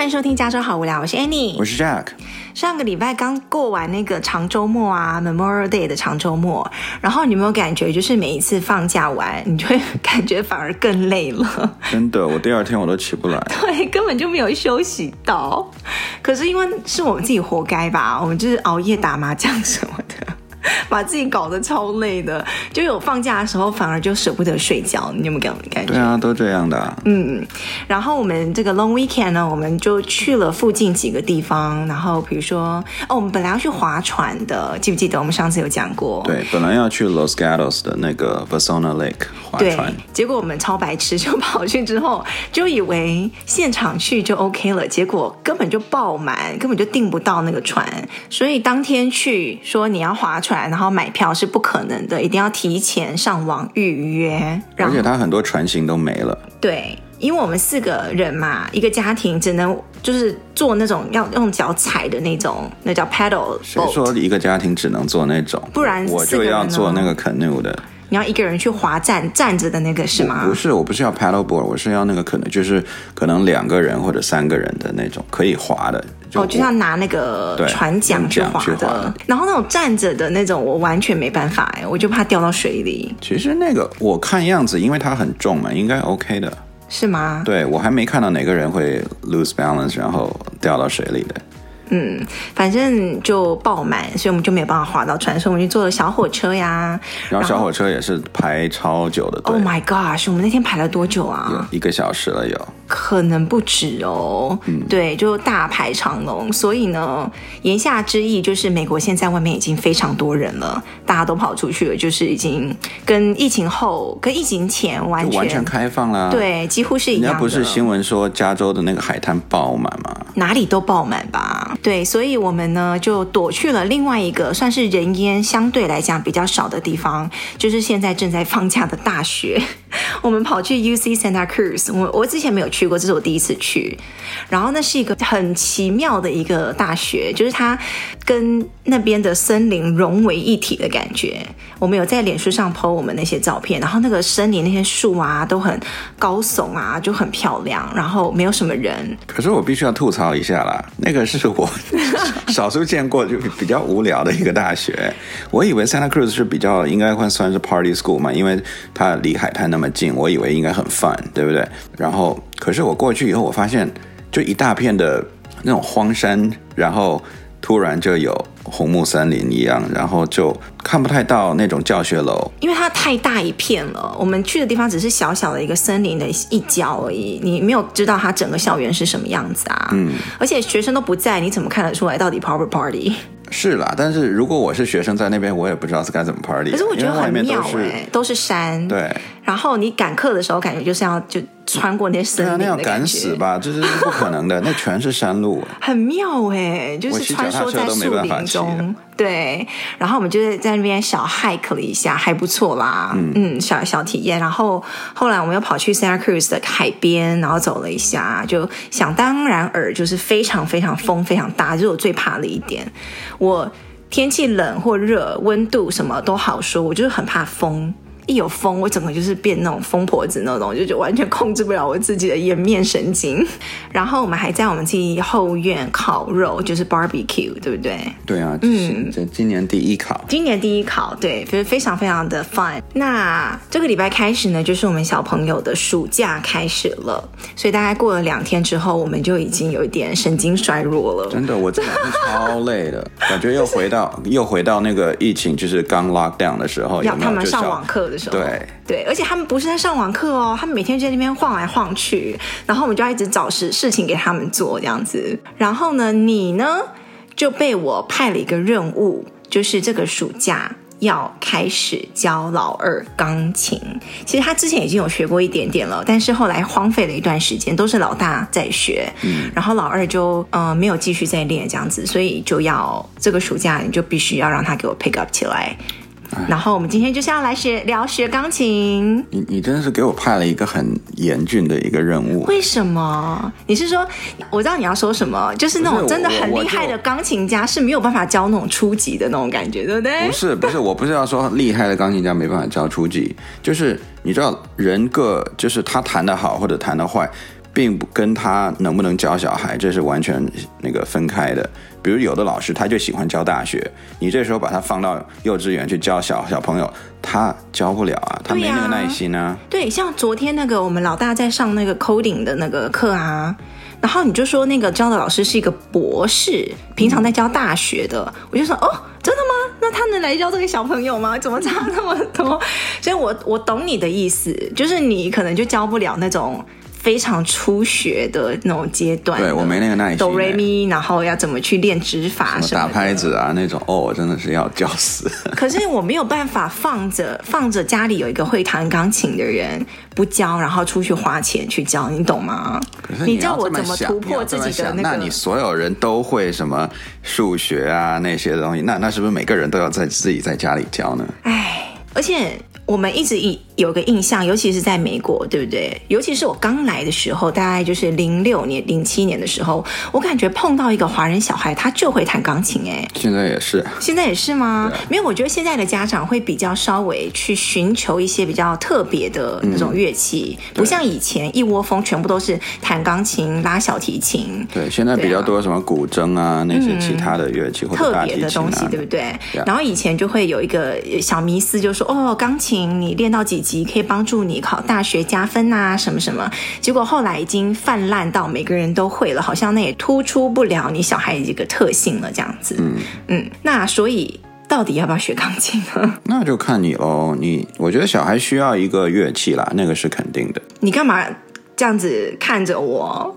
欢迎收听《加州好无聊》，我是 Annie，我是 Jack。上个礼拜刚过完那个长周末啊，Memorial Day 的长周末，然后你有没有感觉，就是每一次放假完，你就会 感觉反而更累了？真的，我第二天我都起不来，对，根本就没有休息到。可是因为是我们自己活该吧，我们就是熬夜打麻将什么的。把自己搞得超累的，就有放假的时候反而就舍不得睡觉，你有没有感感觉？对啊，都这样的啊。嗯，然后我们这个 long weekend 呢，我们就去了附近几个地方，然后比如说，哦，我们本来要去划船的，记不记得我们上次有讲过？对，本来要去 Los Gatos 的那个 Vasona Lake 划船，对，结果我们超白痴，就 跑去之后就以为现场去就 OK 了，结果根本就爆满，根本就订不到那个船，所以当天去说你要划船。然后买票是不可能的，一定要提前上网预约。而且它很多船型都没了。对，因为我们四个人嘛，一个家庭只能就是坐那种要用脚踩的那种，那叫 paddle。谁说一个家庭只能坐那种？不然我就要坐那个 canoe 的。你要一个人去划站站着的那个是吗？不是，我不是要 paddle board，我是要那个可能就是可能两个人或者三个人的那种可以划的。哦，就像拿那个船桨去划的，的然后那种站着的那种，我完全没办法哎，我就怕掉到水里。其实那个我看样子，因为它很重嘛，应该 OK 的。是吗？对，我还没看到哪个人会 lose balance，然后掉到水里的。嗯，反正就爆满，所以我们就没有办法划到船，所以我们就坐了小火车呀。然后小火车也是排超久的队。Oh my gosh，我们那天排了多久啊？一个小时了有。可能不止哦。嗯，对，就大排长龙。所以呢，言下之意就是美国现在外面已经非常多人了，大家都跑出去了，就是已经跟疫情后、跟疫情前完全完全开放了。对，几乎是一样的。人家不是新闻说加州的那个海滩爆满吗？哪里都爆满吧。对，所以我们呢就躲去了另外一个算是人烟相对来讲比较少的地方，就是现在正在放假的大学。我们跑去 UC Santa Cruz，我我之前没有去去过，这是我第一次去。然后那是一个很奇妙的一个大学，就是它跟那边的森林融为一体的感觉。我们有在脸书上 po 我们那些照片，然后那个森林那些树啊都很高耸啊，就很漂亮，然后没有什么人。可是我必须要吐槽一下啦，那个是我 少数见过就比较无聊的一个大学。我以为 Santa Cruz 是比较应该会算是 Party School 嘛，因为它离海滩那么近，我以为应该很 fun，对不对？然后，可是我过去以后，我发现就一大片的那种荒山，然后突然就有红木森林一样，然后就看不太到那种教学楼，因为它太大一片了。我们去的地方只是小小的一个森林的一角而已，你没有知道它整个校园是什么样子啊。嗯，而且学生都不在，你怎么看得出来到底 Power Party？是啦，但是如果我是学生在那边，我也不知道是该怎么 party。可是我觉得很妙哎，都是山。对。然后你赶课的时候，感觉就是要就穿过那些森林。那要赶死吧，这是不可能的，那全是山路。很妙哎，就是穿梭在树林中。对。然后我们就是在那边小 hike 了一下，还不错啦。嗯，嗯，小小体验。然后后来我们又跑去 Santa Cruz 的海边，然后走了一下，就想当然尔就是非常非常风非常大，就是我最怕的一点。我天气冷或热，温度什么都好说，我就是很怕风。一有风，我整个就是变那种疯婆子那种，就就完全控制不了我自己的颜面神经。然后我们还在我们自己后院烤肉，就是 barbecue，对不对？对啊，嗯，这今年第一烤，今年第一烤，对，就是非常非常的 fun。那这个礼拜开始呢，就是我们小朋友的暑假开始了，所以大概过了两天之后，我们就已经有一点神经衰弱了。真的，我这两天超累的，感觉又回到、又回到那个疫情，就是刚 lock down 的时候，要他们上网课的。对对，而且他们不是在上网课哦，他们每天就在那边晃来晃去，然后我们就要一直找事事情给他们做这样子。然后呢，你呢就被我派了一个任务，就是这个暑假要开始教老二钢琴。其实他之前已经有学过一点点了，但是后来荒废了一段时间，都是老大在学，嗯，然后老二就呃没有继续再练这样子，所以就要这个暑假你就必须要让他给我 pick up 起来。然后我们今天就是要来学聊学钢琴。你你真的是给我派了一个很严峻的一个任务。为什么？你是说我知道你要说什么？就是那种真的很厉害的钢琴家是没有办法教那种初级的那种感觉，对不对？不是不是，我不是要说厉害的钢琴家没办法教初级，就是你知道人个就是他弹得好或者弹得坏。并不跟他能不能教小孩，这是完全那个分开的。比如有的老师他就喜欢教大学，你这时候把他放到幼稚园去教小小朋友，他教不了啊，他没那个耐心啊。对，像昨天那个我们老大在上那个 coding 的那个课啊，然后你就说那个教的老师是一个博士，平常在教大学的，我就说哦，真的吗？那他能来教这个小朋友吗？怎么差那么多？所以我我懂你的意思，就是你可能就教不了那种。非常初学的那种阶段，对我没那个耐心。哆来咪，然后要怎么去练指法什么，打拍子啊那种，哦，真的是要教死。可是我没有办法放着放着家里有一个会弹钢琴的人不教，然后出去花钱去教，你懂吗？可是你，你叫我怎么突破自己的那个？那你所有人都会什么数学啊那些东西，那那是不是每个人都要在自己在家里教呢？哎，而且我们一直以。有个印象，尤其是在美国，对不对？尤其是我刚来的时候，大概就是零六年、零七年的时候，我感觉碰到一个华人小孩，他就会弹钢琴。哎，现在也是，现在也是吗？没有，我觉得现在的家长会比较稍微去寻求一些比较特别的那种乐器，嗯、不像以前一窝蜂全部都是弹钢琴、拉小提琴。对，现在比较多什么古筝啊，那些其他的乐器、嗯、或者大提琴、啊、特别的东西，对不对？然后以前就会有一个小迷思，就说哦，钢琴你练到几级可以帮助你考大学加分啊，什么什么？结果后来已经泛滥到每个人都会了，好像那也突出不了你小孩一个特性了，这样子。嗯嗯，那所以到底要不要学钢琴呢？那就看你喽。你我觉得小孩需要一个乐器啦，那个是肯定的。你干嘛这样子看着我？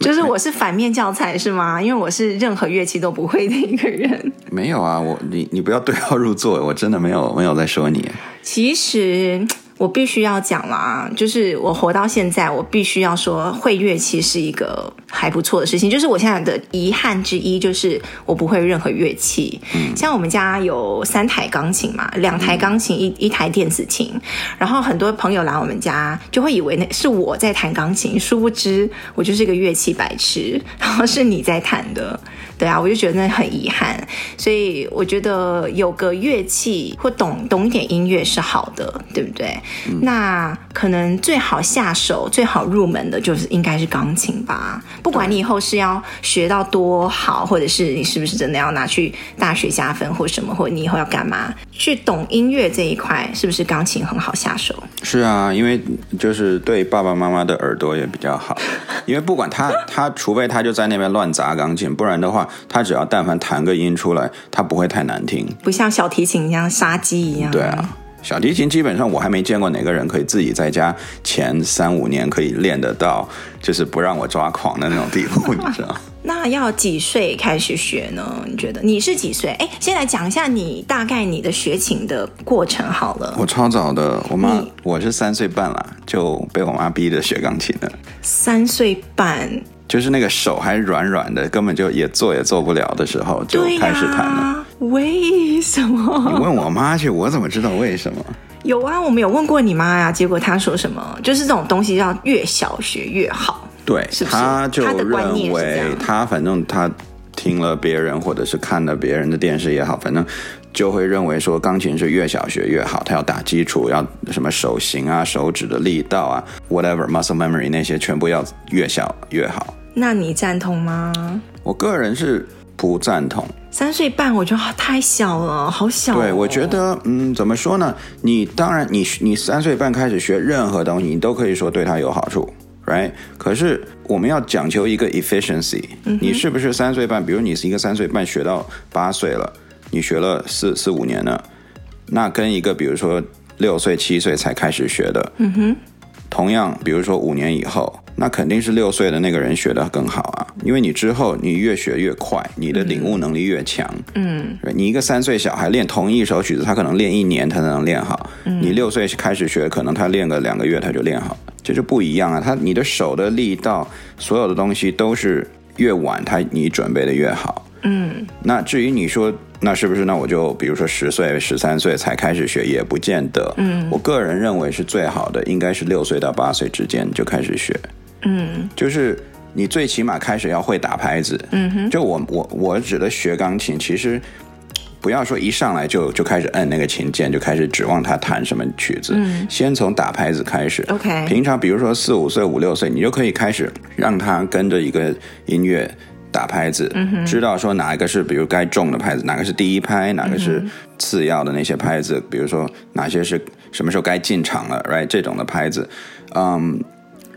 就是我是反面教材是吗？因为我是任何乐器都不会的一个人。没有啊，我你你不要对号入座，我真的没有没有在说你。其实。我必须要讲啦，就是我活到现在，我必须要说会乐器是一个还不错的事情。就是我现在的遗憾之一，就是我不会任何乐器。嗯，像我们家有三台钢琴嘛，两台钢琴，一一台电子琴。然后很多朋友来我们家，就会以为那是我在弹钢琴，殊不知我就是一个乐器白痴，然后是你在弹的。对啊，我就觉得那很遗憾，所以我觉得有个乐器或懂懂一点音乐是好的，对不对？嗯、那可能最好下手、最好入门的就是应该是钢琴吧。不管你以后是要学到多好，或者是你是不是真的要拿去大学加分或什么，或者你以后要干嘛，去懂音乐这一块，是不是钢琴很好下手？是啊，因为就是对爸爸妈妈的耳朵也比较好，因为不管他他，除非他就在那边乱砸钢琴，不然的话。他只要但凡弹个音出来，他不会太难听，不像小提琴一样杀鸡一样。对啊，小提琴基本上我还没见过哪个人可以自己在家前三五年可以练得到，就是不让我抓狂的那种地步，你知道？那要几岁开始学呢？你觉得你是几岁？哎，先来讲一下你大概你的学琴的过程好了。我超早的，我妈我是三岁半了就被我妈逼着学钢琴的。三岁半。就是那个手还软软的，根本就也做也做不了的时候，就开始弹了。为什么？你问我妈去，我怎么知道为什么？有啊，我们有问过你妈呀，结果她说什么？就是这种东西要越小学越好。对，是不是？她就认为，她反正她听了别人或者是看了别人的电视也好，反正就会认为说钢琴是越小学越好。它要打基础，要什么手型啊、手指的力道啊，whatever muscle memory 那些全部要越小越好。那你赞同吗？我个人是不赞同。三岁半，我觉得太小了，好小哦。对，我觉得，嗯，怎么说呢？你当然你，你你三岁半开始学任何东西，你都可以说对他有好处，right？可是我们要讲求一个 efficiency。嗯。你是不是三岁半？比如你是一个三岁半学到八岁了，你学了四四五年了，那跟一个比如说六岁七岁才开始学的，嗯哼，同样，比如说五年以后。那肯定是六岁的那个人学的更好啊，因为你之后你越学越快，你的领悟能力越强。嗯，你一个三岁小孩练同一首曲子，他可能练一年他才能练好。嗯，你六岁开始学，可能他练个两个月他就练好，这就不一样啊。他你的手的力道，所有的东西都是越晚他你准备的越好。嗯，那至于你说。那是不是？那我就比如说十岁、十三岁才开始学，也不见得。嗯，我个人认为是最好的，应该是六岁到八岁之间就开始学。嗯，就是你最起码开始要会打拍子。嗯哼，就我我我指的学钢琴，其实不要说一上来就就开始摁那个琴键，就开始指望他弹什么曲子。嗯，先从打拍子开始。OK，平常比如说四五岁、五六岁，你就可以开始让他跟着一个音乐打拍子，嗯，知道说哪一个是比如该重的拍子，哪个是第一拍，哪个是次要的那些拍子，比如说哪些是什么时候该进场了，right 这种的拍子，嗯，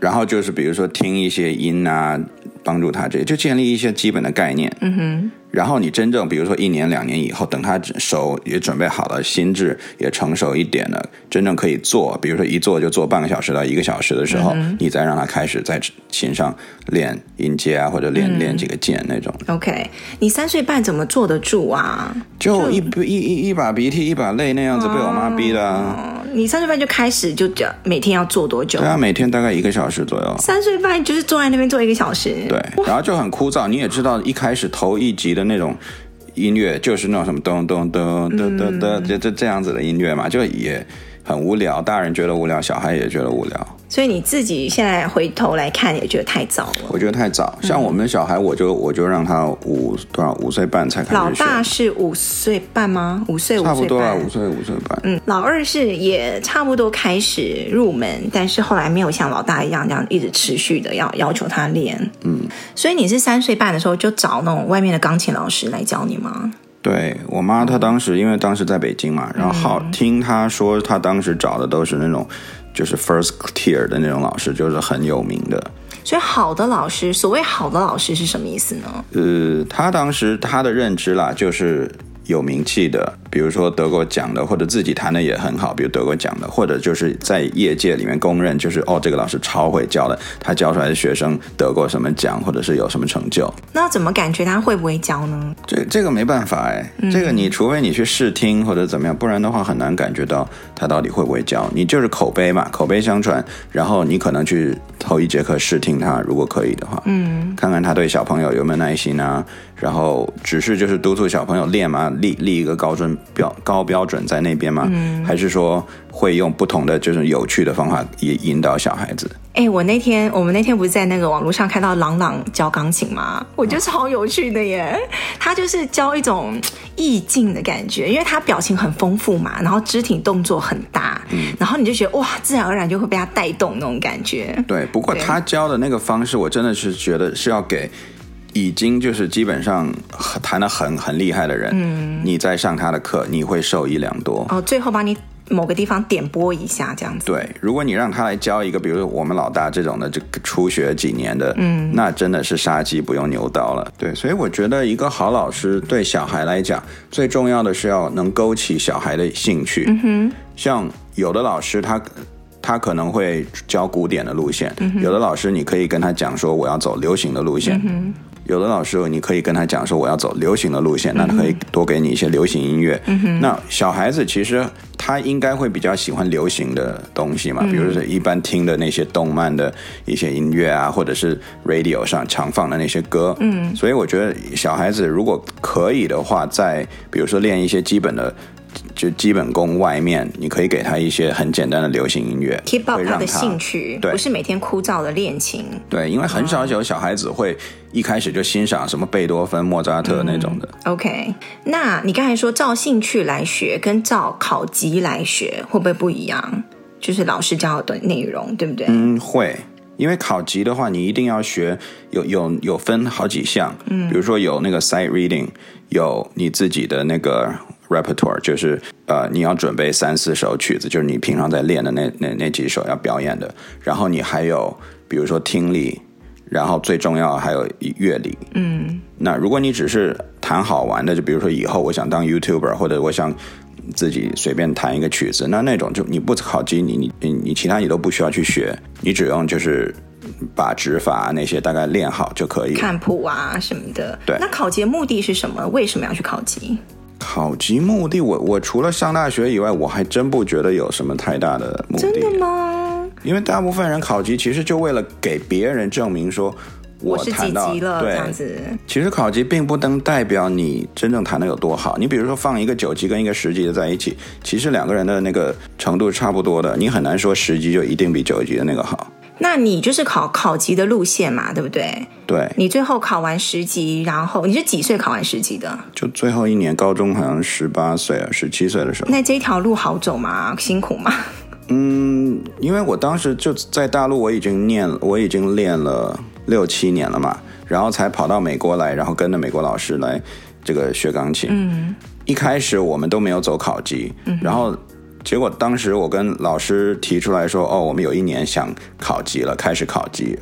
然后就是比如说听一些音啊。帮助他这就建立一些基本的概念，嗯哼，然后你真正比如说一年两年以后，等他手也准备好了，心智也成熟一点了，真正可以做，比如说一做就做半个小时到一个小时的时候，嗯、你再让他开始在琴上练音阶啊，或者练、嗯、练几个键那种。OK，你三岁半怎么坐得住啊？就一就一一一把鼻涕一把泪那样子被我妈逼的、啊。哦、你三岁半就开始就讲每天要做多久？对啊，每天大概一个小时左右。三岁半就是坐在那边坐一个小时。对。然后就很枯燥，你也知道，一开始头一集的那种音乐就是那种什么咚咚咚咚咚咚，就这这样子的音乐嘛，就也很无聊，大人觉得无聊，小孩也觉得无聊。所以你自己现在回头来看，也觉得太早了。我觉得太早，像我们的小孩，我就我就让他五多少五岁半才开始。老大是五岁半吗？五岁五岁半。差不多啊，五岁五岁半。嗯，老二是也差不多开始入门，但是后来没有像老大一样这样一直持续的要要求他练。嗯，所以你是三岁半的时候就找那种外面的钢琴老师来教你吗？对，我妈，她当时因为当时在北京嘛，然后好听她说，她当时找的都是那种。就是 first tier 的那种老师，就是很有名的。所以好的老师，所谓好的老师是什么意思呢？呃，他当时他的认知啦，就是。有名气的，比如说得过奖的，或者自己弹的也很好，比如得过奖的，或者就是在业界里面公认，就是哦，这个老师超会教的，他教出来的学生得过什么奖，或者是有什么成就。那怎么感觉他会不会教呢？这这个没办法哎，嗯、这个你除非你去试听或者怎么样，不然的话很难感觉到他到底会不会教。你就是口碑嘛，口碑相传，然后你可能去头一节课试听他，如果可以的话，嗯，看看他对小朋友有没有耐心啊。然后只是就是督促小朋友练嘛，立立一个高准标高标准在那边吗，嗯，还是说会用不同的就是有趣的方法引引导小孩子？哎，我那天我们那天不是在那个网络上看到朗朗教钢琴吗？我觉得超有趣的耶，他就是教一种意境的感觉，因为他表情很丰富嘛，然后肢体动作很大，嗯，然后你就觉得哇，自然而然就会被他带动那种感觉。对，不过他教的那个方式，我真的是觉得是要给。已经就是基本上弹得很很厉害的人，嗯，你在上他的课，你会受益良多。哦，最后帮你某个地方点拨一下，这样子。对，如果你让他来教一个，比如我们老大这种的，这个初学几年的，嗯，那真的是杀鸡不用牛刀了。对，所以我觉得一个好老师对小孩来讲，最重要的是要能勾起小孩的兴趣。嗯哼，像有的老师他。他可能会教古典的路线，嗯、有的老师你可以跟他讲说我要走流行的路线，嗯，有的老师你可以跟他讲说我要走流行的路线，嗯、那他可以多给你一些流行音乐。嗯、那小孩子其实他应该会比较喜欢流行的东西嘛，嗯、比如说一般听的那些动漫的一些音乐啊，或者是 radio 上常放的那些歌。嗯，所以我觉得小孩子如果可以的话，在比如说练一些基本的。就基本功外面，你可以给他一些很简单的流行音乐，keep up 他，他的兴趣，对，不是每天枯燥的练琴。对，因为很少有小孩子会一开始就欣赏什么贝多芬、莫扎特那种的。嗯、OK，那你刚才说照兴趣来学，跟照考级来学会不会不一样？就是老师教的内容，对不对？嗯，会。因为考级的话，你一定要学有有有分好几项，嗯，比如说有那个 sight reading，有你自己的那个。Repertoire 就是呃，你要准备三四首曲子，就是你平常在练的那那那几首要表演的。然后你还有比如说听力，然后最重要还有乐理。嗯，那如果你只是弹好玩的，就比如说以后我想当 YouTuber，或者我想自己随便弹一个曲子，那那种就你不考级，你你你你其他你都不需要去学，你只用就是把指法那些大概练好就可以。看谱啊什么的。对。那考级的目的是什么？为什么要去考级？考级目的，我我除了上大学以外，我还真不觉得有什么太大的目的。真的吗？因为大部分人考级其实就为了给别人证明说我，我是几级了，对，这样子。其实考级并不能代表你真正弹的有多好。你比如说放一个九级跟一个十级的在一起，其实两个人的那个程度差不多的，你很难说十级就一定比九级的那个好。那你就是考考级的路线嘛，对不对？对。你最后考完十级，然后你是几岁考完十级的？就最后一年，高中好像十八岁啊，十七岁的时候。那这条路好走吗？辛苦吗？嗯，因为我当时就在大陆，我已经念，我已经练了六七年了嘛，然后才跑到美国来，然后跟着美国老师来这个学钢琴。嗯。一开始我们都没有走考级，嗯、然后结果当时我跟老师提出来说：“哦，我们有一年想考级了，开始考级。”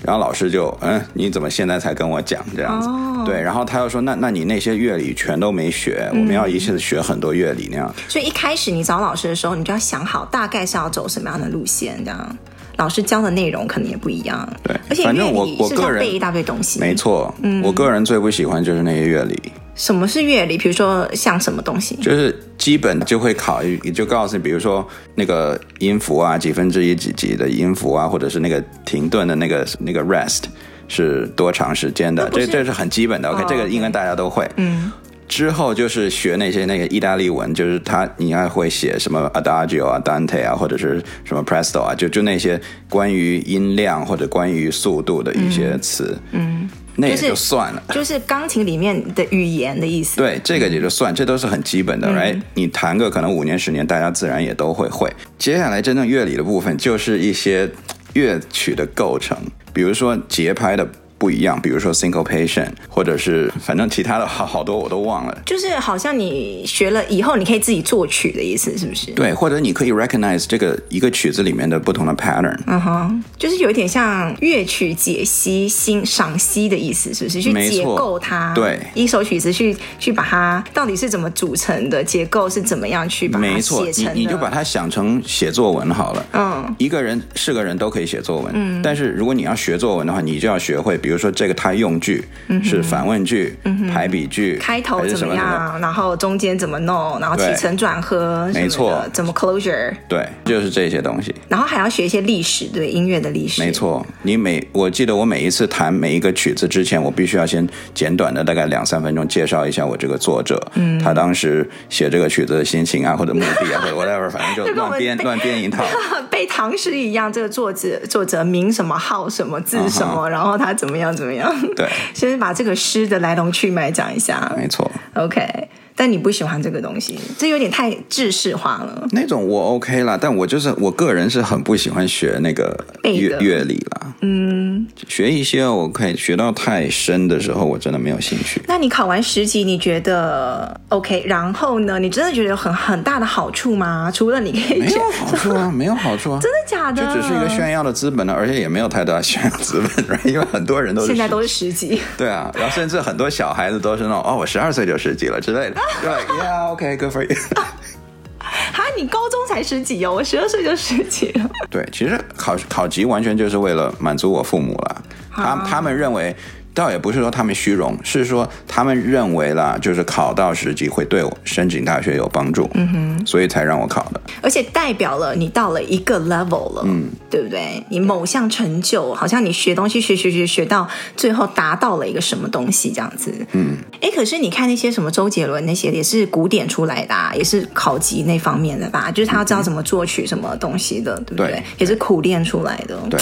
然后老师就：“嗯，你怎么现在才跟我讲这样子？”哦、对，然后他又说：“那那你那些乐理全都没学，嗯、我们要一下子学很多乐理那样。”所以一开始你找老师的时候，你就要想好大概是要走什么样的路线，这样老师教的内容可能也不一样。对，而且反正我我个人背一大堆东西。没错，嗯，我个人最不喜欢就是那些乐理。什么是乐理？比如说像什么东西？就是基本就会考，也就告诉你，比如说那个音符啊，几分之一几级的音符啊，或者是那个停顿的那个那个 rest 是多长时间的？这这是很基本的。OK，、哦、这个应该大家都会。嗯。之后就是学那些那个意大利文，就是他你要会写什么 adagio 啊、Dante 啊，或者是什么 presto 啊，就就那些关于音量或者关于速度的一些词。嗯。嗯那也就算了，就是钢琴里面的语言的意思。对，这个也就算，这都是很基本的嗯、你弹个可能五年十年，大家自然也都会会。接下来真正乐理的部分，就是一些乐曲的构成，比如说节拍的。不一样，比如说 syncopation，或者是反正其他的好 好多我都忘了。就是好像你学了以后，你可以自己作曲的意思，是不是？对，或者你可以 recognize 这个一个曲子里面的不同的 pattern。嗯哼，就是有一点像乐曲解析、欣赏析的意思，是不是？去解构它。对，一首曲子去去把它到底是怎么组成的，结构是怎么样去把它写成的。你你就把它想成写作文好了。嗯，一个人是个人都可以写作文。嗯，但是如果你要学作文的话，你就要学会。比如说这个它用句是反问句、排比句，开头怎么样，然后中间怎么弄，然后起承转合，没错，怎么 closure，对，就是这些东西。然后还要学一些历史，对音乐的历史。没错，你每我记得我每一次弹每一个曲子之前，我必须要先简短的大概两三分钟介绍一下我这个作者，嗯，他当时写这个曲子的心情啊，或者目的啊，或者 whatever，反正就乱编乱编一套，背唐诗一样。这个作者作者名什么号什么字什么，然后他怎么样怎么样。对，先把这个诗的来龙去脉讲一下。没错，OK。但你不喜欢这个东西，这有点太制式化了。那种我 OK 啦，但我就是我个人是很不喜欢学那个乐乐理啦。嗯，学一些我可以学到太深的时候，我真的没有兴趣。那你考完十级，你觉得 OK？然后呢？你真的觉得有很很大的好处吗？除了你可以没有好处啊，没有好处啊，真的假的？就只是一个炫耀的资本呢，而且也没有太大炫耀资本，因为很多人都是现在都是十级。对啊，然后甚至很多小孩子都是那种哦，我十二岁就十级了之类的。对，Yeah，OK，Good for you。哈，你高中才十几哦，我十二岁就十几了。对，其实考考级完全就是为了满足我父母了，他他们认为。倒也不是说他们虚荣，是说他们认为啦，就是考到十级会对我申请大学有帮助，嗯哼，所以才让我考的。而且代表了你到了一个 level 了，嗯，对不对？你某项成就，好像你学东西学学学学到最后达到了一个什么东西这样子，嗯。哎，可是你看那些什么周杰伦那些也是古典出来的啊，也是考级那方面的吧？就是他要知道怎么作曲什么东西的，对不对？对，也是苦练出来的。对，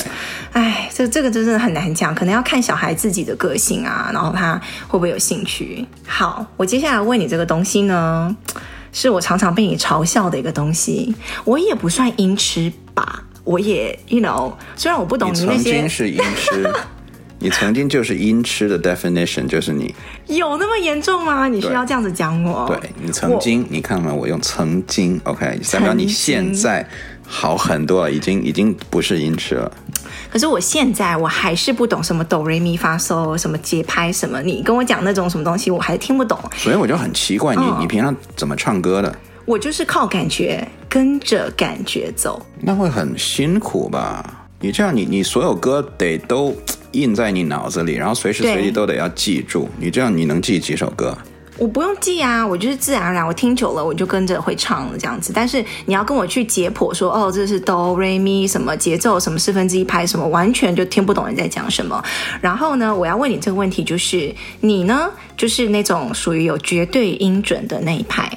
哎，这这个真的很难讲，可能要看小孩自己的个性啊，然后他会不会有兴趣？好，我接下来问你这个东西呢，是我常常被你嘲笑的一个东西。我也不算音痴吧，我也，you know，虽然我不懂你那些，你曾经是音痴，你曾经就是音痴的 definition，就是你有那么严重吗？你需要这样子讲我？对，你曾经，你看嘛，我用曾经，OK，代表你现在好很多了，已经已经不是音痴了。可是我现在我还是不懂什么哆瑞咪发嗦，什么节拍什么，你跟我讲那种什么东西，我还是听不懂。所以我就很奇怪，你、哦、你平常怎么唱歌的？我就是靠感觉，跟着感觉走。那会很辛苦吧？你这样你，你你所有歌得都印在你脑子里，然后随时随地都得要记住。你这样你能记几首歌？我不用记啊，我就是自然而然，我听久了我就跟着会唱了这样子。但是你要跟我去解剖说，哦，这是哆瑞咪什么节奏，什么四分之一拍，什么完全就听不懂人在讲什么。然后呢，我要问你这个问题，就是你呢，就是那种属于有绝对音准的那一派。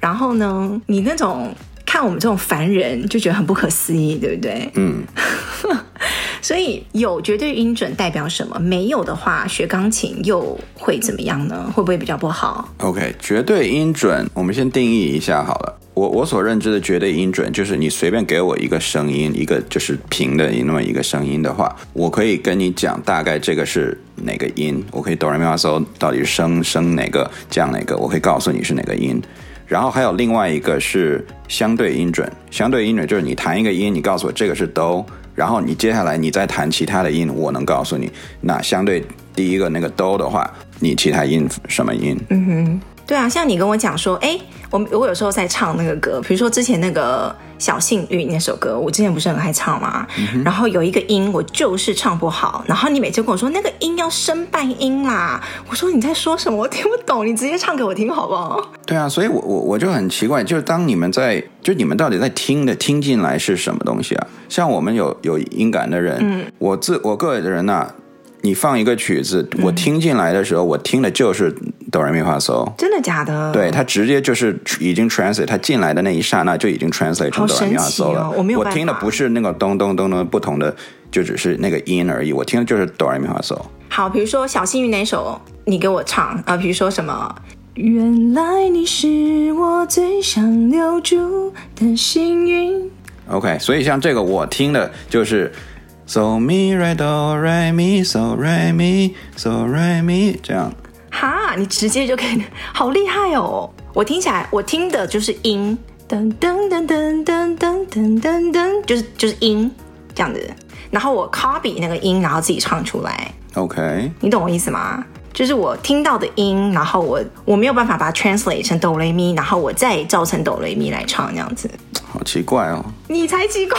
然后呢，你那种看我们这种凡人就觉得很不可思议，对不对？嗯。所以有绝对音准代表什么？没有的话，学钢琴又会怎么样呢？会不会比较不好？OK，绝对音准，我们先定义一下好了。我我所认知的绝对音准，就是你随便给我一个声音，一个就是平的那么一个声音的话，我可以跟你讲大概这个是哪个音，我可以哆来咪发嗦到底是升升哪个降哪个，我可以告诉你是哪个音。然后还有另外一个是相对音准，相对音准就是你弹一个音，你告诉我这个是哆，然后你接下来你再弹其他的音，我能告诉你，那相对第一个那个哆的话，你其他音什么音？嗯哼。对啊，像你跟我讲说，哎，我我有时候在唱那个歌，比如说之前那个小幸运那首歌，我之前不是很爱唱吗？嗯、然后有一个音我就是唱不好，然后你每次跟我说那个音要升半音啦，我说你在说什么？我听不懂，你直接唱给我听好不好？对啊，所以我我我就很奇怪，就是当你们在，就你们到底在听的听进来是什么东西啊？像我们有有音感的人，嗯，我自我个人的人呐、啊。你放一个曲子，我听进来的时候，嗯、我听的就是哆来咪发嗦。真的假的？对，它直接就是已经 translate，它进来的那一刹那就已经 translate 成哆来咪发嗦了。哦、我没有。我听的不是那个咚咚咚咚不同的，就只是那个音而已。我听的就是哆来咪发嗦。好，比如说小幸运那首，你给我唱啊、呃。比如说什么？原来你是我最想留住的幸运。OK，所以像这个我听的就是。So mi re do re mi so re mi so re mi 这样，哈，你直接就可以，好厉害哦！我听起来，我听的就是音，噔噔噔噔噔噔噔噔噔，就是就是音这样子。然后我 copy 那个音，然后自己唱出来。OK，你懂我意思吗？就是我听到的音，然后我我没有办法把它 translate 成哆来咪，然后我再照成哆来咪来唱这样子。好奇怪哦！你才奇怪，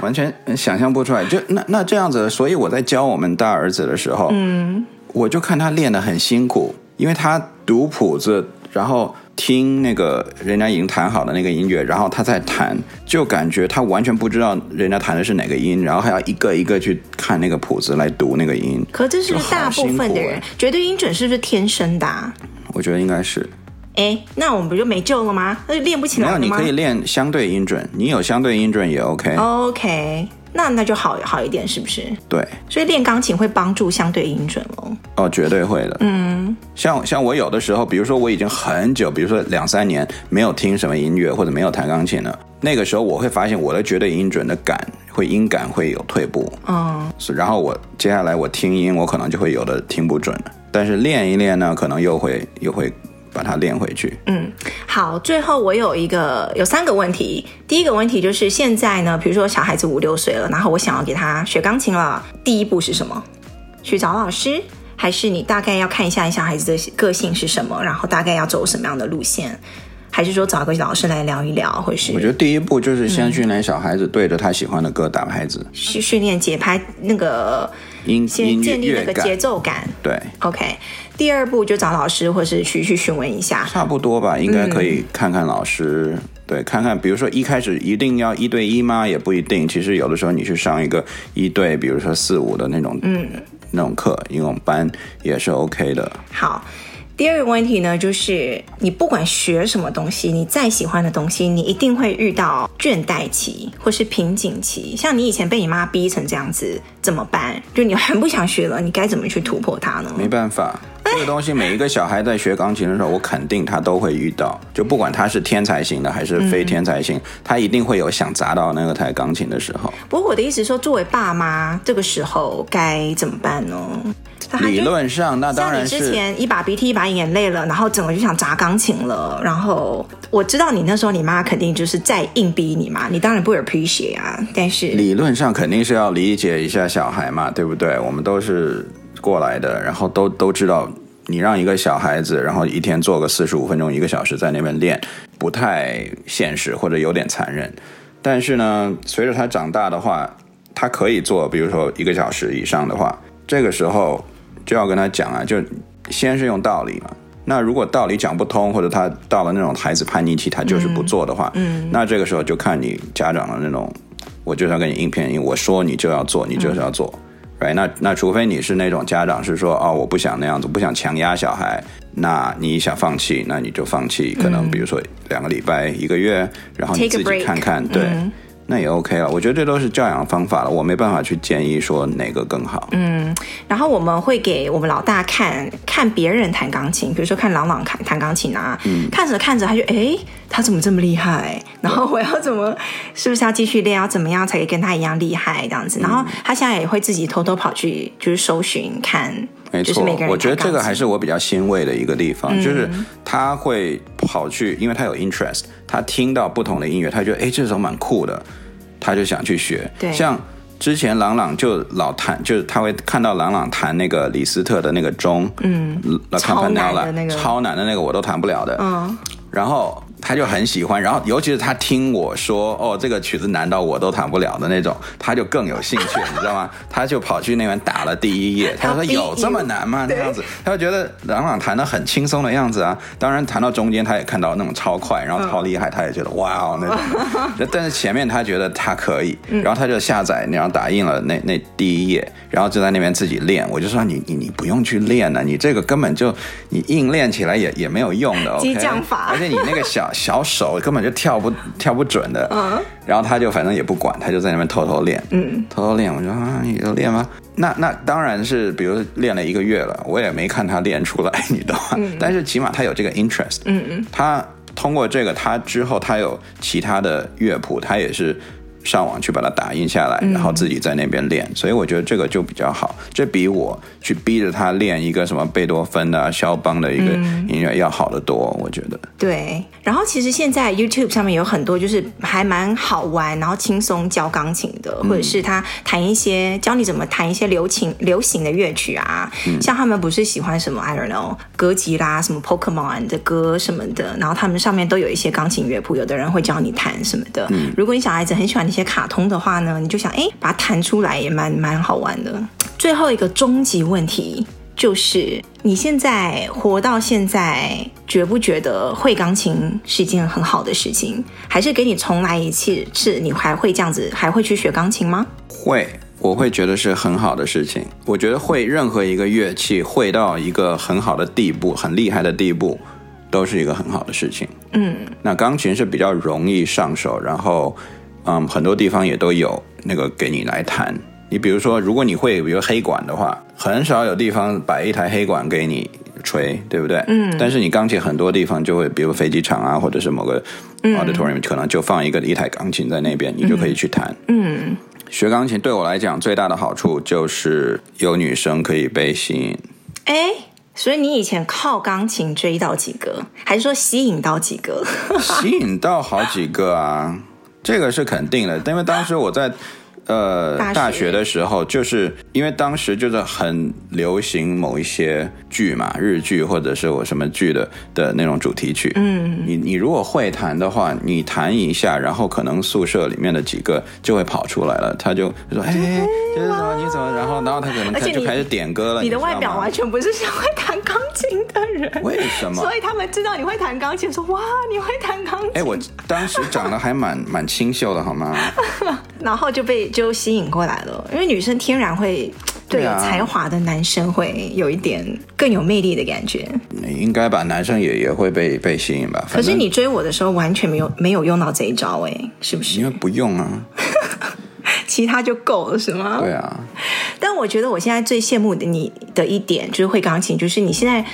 完全想象不出来。就那那这样子，所以我在教我们大儿子的时候，嗯，我就看他练得很辛苦，因为他读谱子，然后听那个人家已经弹好的那个音乐，然后他再弹，就感觉他完全不知道人家弹的是哪个音，然后还要一个一个去看那个谱子来读那个音。可这是大部分的人绝对音准是不是天生的啊？我觉得应该是。哎，那我们不就没救了吗？那就练不起来了吗？没有，你可以练相对音准，你有相对音准也 OK。OK，那那就好好一点，是不是？对，所以练钢琴会帮助相对音准哦。哦，绝对会的。嗯，像像我有的时候，比如说我已经很久，比如说两三年没有听什么音乐或者没有弹钢琴了，那个时候我会发现我的绝对音准的感会音感会有退步。嗯，然后我接下来我听音，我可能就会有的听不准，但是练一练呢，可能又会又会。把它练回去。嗯，好，最后我有一个有三个问题。第一个问题就是现在呢，比如说小孩子五六岁了，然后我想要给他学钢琴了，第一步是什么？去找老师，还是你大概要看一下你小孩子的个性是什么，然后大概要走什么样的路线？还是说找个老师来聊一聊，或是？我觉得第一步就是先训练小孩子对着他喜欢的歌打拍子，去训练节拍那个音，先建立那个节奏感。对，OK。第二步就找老师，或是去去询问一下，差不多吧，应该可以看看老师，嗯、对，看看，比如说一开始一定要一对一吗？也不一定，其实有的时候你去上一个一对，比如说四五的那种，嗯，那种课，那种班也是 OK 的。好。第二个问题呢，就是你不管学什么东西，你再喜欢的东西，你一定会遇到倦怠期或是瓶颈期。像你以前被你妈逼成这样子，怎么办？就你很不想学了，你该怎么去突破它呢？没办法，这个东西每一个小孩在学钢琴的时候，我肯定他都会遇到。就不管他是天才型的还是非天才型，嗯、他一定会有想砸到那个台钢琴的时候。不过我的意思是说，作为爸妈，这个时候该怎么办呢？理论上，那当然之前一把鼻涕一把眼泪了，然后整个就想砸钢琴了。然后我知道你那时候你妈肯定就是在硬逼你嘛，你当然不 appreciate 啊。但是理论上肯定是要理解一下小孩嘛，对不对？我们都是过来的，然后都都知道，你让一个小孩子，然后一天做个四十五分钟、一个小时在那边练，不太现实或者有点残忍。但是呢，随着他长大的话，他可以做，比如说一个小时以上的话，这个时候。就要跟他讲啊，就先是用道理嘛。那如果道理讲不通，或者他到了那种孩子叛逆期，他就是不做的话，嗯，那这个时候就看你家长的那种，我就是要跟你硬拼硬，我说你就要做，你就是要做，嗯，right？那那除非你是那种家长是说，哦，我不想那样子，不想强压小孩，那你想放弃，那你就放弃，可能比如说两个礼拜、一个月，然后你自己看看，对。那也 OK 了。我觉得这都是教养方法了，我没办法去建议说哪个更好。嗯，然后我们会给我们老大看看别人弹钢琴，比如说看朗朗弹弹钢琴啊，嗯、看着看着他就哎，他怎么这么厉害？然后我要怎么，是不是要继续练？要怎么样才可以跟他一样厉害？这样子，然后他现在也会自己偷偷跑去就是搜寻看。没错，我觉得这个还是我比较欣慰的一个地方，嗯、就是他会跑去，因为他有 interest，他听到不同的音乐，他觉得哎，这首蛮酷的，他就想去学。对，像之前朗朗就老弹，就是他会看到朗朗弹那个李斯特的那个钟，嗯，超难的那个，超难的那个我都弹不了的，嗯，然后。他就很喜欢，然后尤其是他听我说哦，这个曲子难到我都弹不了的那种，他就更有兴趣，你知道吗？他就跑去那边打了第一页，他说有这么难吗？那样子，他就觉得朗朗弹的很轻松的样子啊。当然弹到中间，他也看到那种超快，然后超厉害，他也觉得哇哦那种。但是前面他觉得他可以，然后他就下载，然后打印了那那第一页，然后就在那边自己练。我就说你你你不用去练了，你这个根本就你硬练起来也也没有用的。激将法，而且你那个小。小手根本就跳不跳不准的，嗯，然后他就反正也不管，他就在那边偷偷练，嗯，偷偷练。我说啊，你就练吗？那那当然是，比如练了一个月了，我也没看他练出来，你懂吗？嗯，但是起码他有这个 interest，嗯嗯，他通过这个，他之后他有其他的乐谱，他也是。上网去把它打印下来，然后自己在那边练，嗯、所以我觉得这个就比较好。这比我去逼着他练一个什么贝多芬的、啊、肖邦的一个音乐要好得多。我觉得。对。然后其实现在 YouTube 上面有很多就是还蛮好玩，然后轻松教钢琴的，或者是他弹一些教你怎么弹一些流行流行的乐曲啊。嗯、像他们不是喜欢什么 I don't know 歌吉啦，什么 Pokemon 的歌什么的，然后他们上面都有一些钢琴乐谱，有的人会教你弹什么的。嗯、如果你小孩子很喜欢。一些卡通的话呢，你就想，哎，把它弹出来也蛮蛮好玩的。最后一个终极问题就是，你现在活到现在，觉不觉得会钢琴是一件很好的事情？还是给你重来一次，是你还会这样子，还会去学钢琴吗？会，我会觉得是很好的事情。我觉得会任何一个乐器会到一个很好的地步，很厉害的地步，都是一个很好的事情。嗯，那钢琴是比较容易上手，然后。嗯，很多地方也都有那个给你来弹。你比如说，如果你会比如黑管的话，很少有地方摆一台黑管给你吹，对不对？嗯。但是你钢琴很多地方就会，比如飞机场啊，或者是某个 auditorium，可能就放一个一台钢琴在那边，你就可以去弹。嗯。学钢琴对我来讲最大的好处就是有女生可以被吸引。哎，所以你以前靠钢琴追到几个，还是说吸引到几个？吸引到好几个啊。这个是肯定的，因为当时我在呃大学，的时候，就是因为当时就是很流行某一些剧嘛，日剧或者是我什么剧的的那种主题曲。嗯，你你如果会弹的话，你弹一下，然后可能宿舍里面的几个就会跑出来了，他就说：“哎，就是什么你怎么？”然后然后他可能就开始点歌了。你的外表完全不是像会弹钢琴的人，为什么？所以他们知道你会弹钢琴，说：“哇，你会弹钢琴。”哎，我当时长得还蛮蛮清秀的，好吗？然后就被就吸引过来了，因为女生天然会 对有才华的男生会有一点更有魅力的感觉。应该吧，男生也也会被被吸引吧。可是你追我的时候完全没有没有用到这一招哎，是不是？因为不用啊，其他就够了是吗？对啊。但我觉得我现在最羡慕的你的一点就是会钢琴，就是你现在。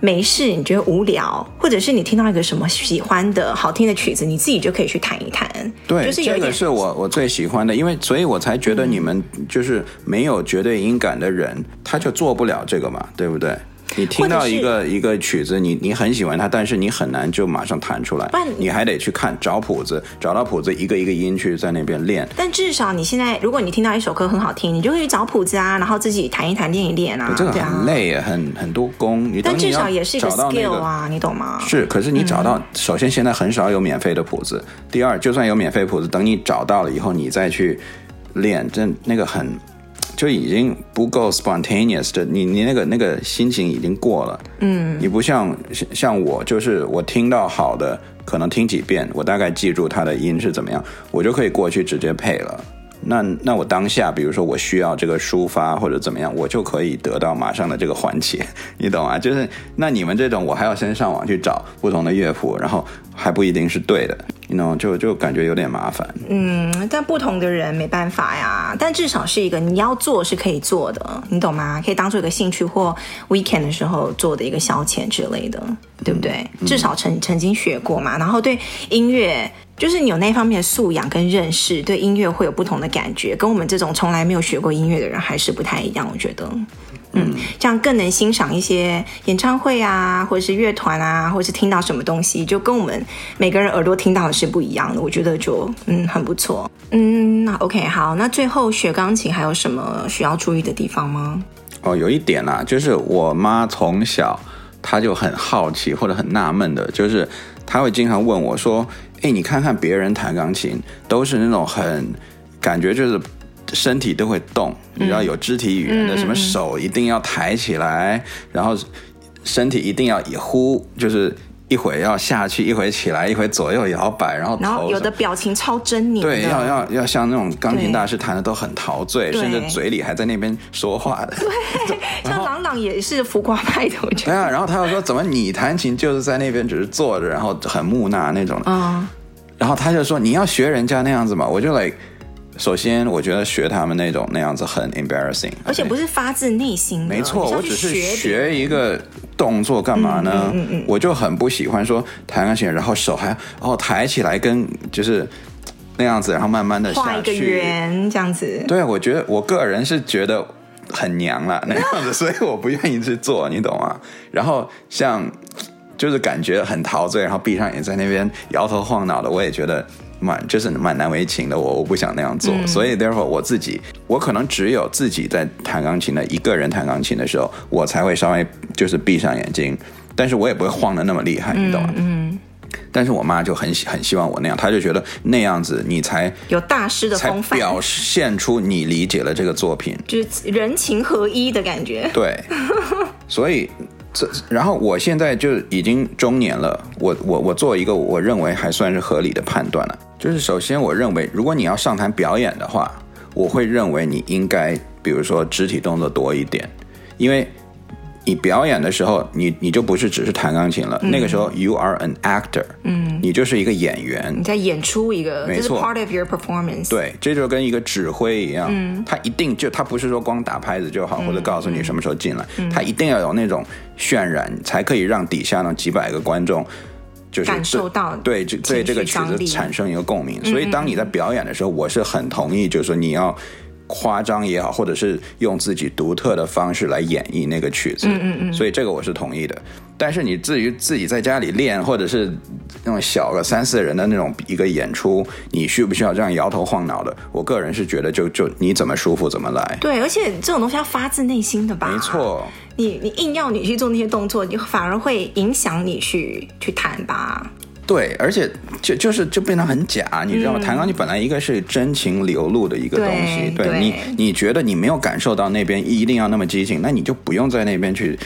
没事，你觉得无聊，或者是你听到一个什么喜欢的好听的曲子，你自己就可以去弹一弹。对，就是这个是我我最喜欢的，因为所以我才觉得你们就是没有绝对音感的人，他就做不了这个嘛，对不对？你听到一个一个曲子，你你很喜欢它，但是你很难就马上弹出来，你，你还得去看找谱子，找到谱子一个一个音去在那边练。但至少你现在，如果你听到一首歌很好听，你就可以找谱子啊，然后自己弹一弹，练一练啊。这个很累，啊、很很多功。但至少也是一个 skill 啊，你懂吗？是，可是你找到，嗯、首先现在很少有免费的谱子，第二，就算有免费谱子，等你找到了以后，你再去练，这那个很。就已经不够 spontaneous 的，你你那个那个心情已经过了，嗯，你不像像我，就是我听到好的，可能听几遍，我大概记住它的音是怎么样，我就可以过去直接配了。那那我当下，比如说我需要这个抒发或者怎么样，我就可以得到马上的这个缓解，你懂吗？就是那你们这种，我还要先上网去找不同的乐谱，然后还不一定是对的。You know 就就感觉有点麻烦。嗯，但不同的人没办法呀。但至少是一个你要做是可以做的，你懂吗？可以当做一个兴趣或 weekend 的时候做的一个消遣之类的，对不对？嗯、至少曾曾经学过嘛，然后对音乐。就是你有那方面的素养跟认识，对音乐会有不同的感觉，跟我们这种从来没有学过音乐的人还是不太一样。我觉得，嗯，这样更能欣赏一些演唱会啊，或者是乐团啊，或者是听到什么东西，就跟我们每个人耳朵听到的是不一样的。我觉得就嗯很不错。嗯，那 OK 好，那最后学钢琴还有什么需要注意的地方吗？哦，有一点啊，就是我妈从小她就很好奇或者很纳闷的，就是她会经常问我说。哎，你看看别人弹钢琴，都是那种很感觉就是身体都会动，你要有肢体语言的，什么手一定要抬起来，然后身体一定要一呼，就是。一会要下去，一会起来，一会左右摇摆，然后然后有的表情超狰狞，对，要要要像那种钢琴大师弹的都很陶醉，甚至嘴里还在那边说话的。对，像朗朗也是浮夸派的，我觉得。对啊，然后他又说，怎么你弹琴就是在那边只是坐着，然后很木讷那种。嗯。然后他就说，你要学人家那样子嘛，我就 like。首先，我觉得学他们那种那样子很 embarrassing，而且不是发自内心的。没错，我只是学一个动作干嘛呢？嗯嗯嗯、我就很不喜欢说弹钢琴，然后手还哦抬起来，跟就是那样子，然后慢慢的画一个圆这样子。对，我觉得我个人是觉得很娘了那样子，所以我不愿意去做，你懂吗？然后像就是感觉很陶醉，然后闭上眼在那边摇头晃脑的，我也觉得。蛮就是蛮难为情的，我我不想那样做，嗯、所以 therefore 我自己，我可能只有自己在弹钢琴的一个人弹钢琴的时候，我才会稍微就是闭上眼睛，但是我也不会晃得那么厉害，嗯、你懂吗？嗯。但是我妈就很很希望我那样，她就觉得那样子你才有大师的风范，表现出你理解了这个作品，就是人情合一的感觉。对，所以。这，然后我现在就已经中年了，我我我做一个我认为还算是合理的判断了，就是首先我认为，如果你要上台表演的话，我会认为你应该，比如说肢体动作多一点，因为。你表演的时候，你你就不是只是弹钢琴了。嗯、那个时候，you are an actor，嗯，你就是一个演员，你在演出一个，没错，part of your performance。对，这就跟一个指挥一样，嗯，他一定就他不是说光打拍子就好，嗯、或者告诉你什么时候进来，嗯、他一定要有那种渲染，才可以让底下那几百个观众就是感受到对这对这个曲子产生一个共鸣。嗯、所以当你在表演的时候，我是很同意，就是说你要。夸张也好，或者是用自己独特的方式来演绎那个曲子，嗯嗯嗯，所以这个我是同意的。但是你至于自己在家里练，或者是那种小个三四人的那种一个演出，你需不需要这样摇头晃脑的？我个人是觉得就，就就你怎么舒服怎么来。对，而且这种东西要发自内心的吧？没错。你你硬要你去做那些动作，你反而会影响你去去弹吧。对，而且就就是就变得很假，你知道吗？弹钢琴本来一个是真情流露的一个东西，对，对你你觉得你没有感受到那边一定要那么激情，那你就不用在那边去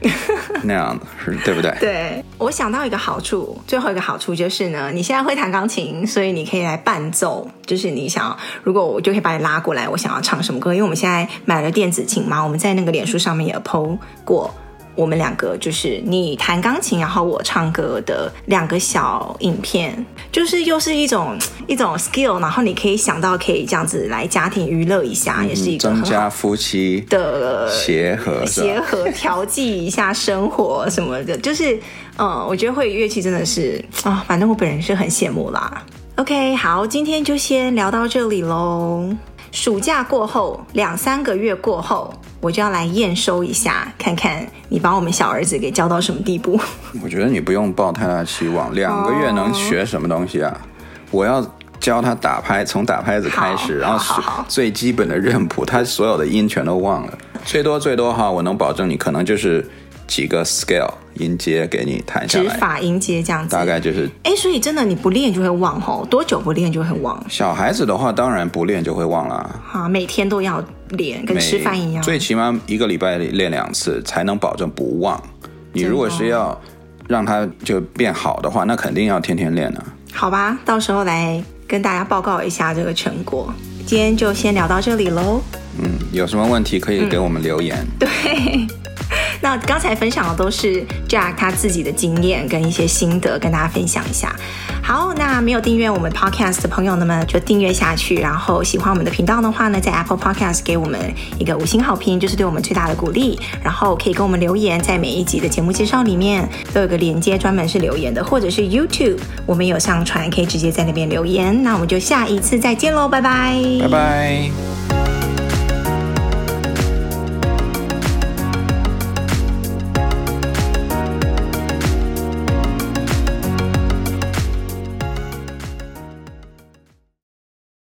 那样是对不对？对，我想到一个好处，最后一个好处就是呢，你现在会弹钢琴，所以你可以来伴奏，就是你想，如果我就可以把你拉过来，我想要唱什么歌，因为我们现在买了电子琴嘛，我们在那个脸书上面也 PO 过。我们两个就是你弹钢琴，然后我唱歌的两个小影片，就是又是一种一种 skill，然后你可以想到可以这样子来家庭娱乐一下，嗯、也是一个增加夫妻的协和协和调剂一下生活什么的，就是嗯，我觉得会乐器真的是啊、哦，反正我本人是很羡慕啦。OK，好，今天就先聊到这里喽。暑假过后两三个月过后。我就要来验收一下，看看你把我们小儿子给教到什么地步。我觉得你不用抱太大期望，两个月能学什么东西啊？我要教他打拍，从打拍子开始，然后最基本的认谱，他所有的音全都忘了。最多最多哈，我能保证你可能就是。几个 scale 音阶给你弹下来，指法音阶这样子，大概就是。哎，所以真的你不练就会忘吼，多久不练就会忘？小孩子的话，当然不练就会忘了。啊，每天都要练，跟吃饭一样。最起码一个礼拜练两次，才能保证不忘。你如果是要让他就变好的话，那肯定要天天练了。好吧，到时候来跟大家报告一下这个成果。今天就先聊到这里喽。嗯，有什么问题可以给我们留言。嗯、对。那刚才分享的都是 Jack 他自己的经验跟一些心得，跟大家分享一下。好，那没有订阅我们 Podcast 的朋友呢就订阅下去。然后喜欢我们的频道的话呢，在 Apple Podcast 给我们一个五星好评，就是对我们最大的鼓励。然后可以跟我们留言，在每一集的节目介绍里面都有个连接，专门是留言的，或者是 YouTube 我们有上传，可以直接在那边留言。那我们就下一次再见喽，拜拜，拜拜。